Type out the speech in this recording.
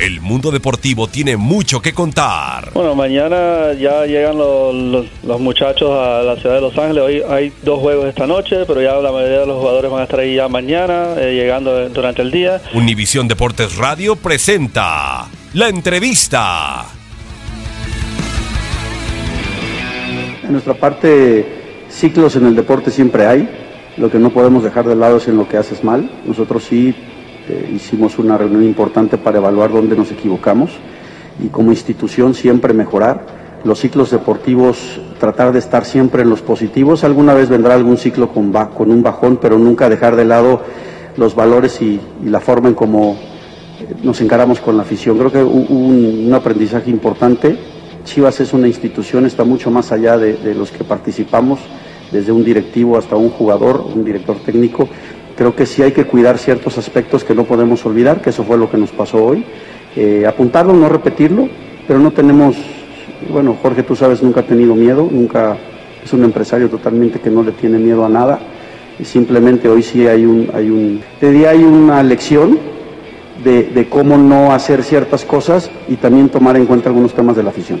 El mundo deportivo tiene mucho que contar. Bueno, mañana ya llegan los, los, los, muchachos a la ciudad de Los Ángeles. Hoy hay dos juegos esta noche, pero ya la mayoría de los jugadores van a estar ahí ya mañana, eh, llegando durante el día. Univisión Deportes Radio presenta la entrevista. En nuestra parte, ciclos en el deporte siempre hay. Lo que no podemos dejar de lado es en lo que haces mal. Nosotros sí eh, hicimos una reunión importante para evaluar dónde nos equivocamos y como institución siempre mejorar. Los ciclos deportivos, tratar de estar siempre en los positivos. Alguna vez vendrá algún ciclo con, con un bajón, pero nunca dejar de lado los valores y, la forma en cómo nos encaramos con la afición. Creo que un, un, aprendizaje importante. Chivas es una institución, está mucho más allá de, de los que participamos, desde un directivo hasta un jugador, un director técnico creo que sí hay que cuidar ciertos aspectos que no podemos olvidar, que eso fue lo que nos pasó hoy. Eh, apuntarlo, no repetirlo, pero no tenemos, bueno, Jorge, tú sabes, nunca ha tenido miedo, nunca es un empresario totalmente que no le tiene miedo a nada. Simplemente hoy sí hay un, hay un, de día hay una lección de, de cómo no hacer ciertas cosas y también tomar en cuenta algunos temas de la afición.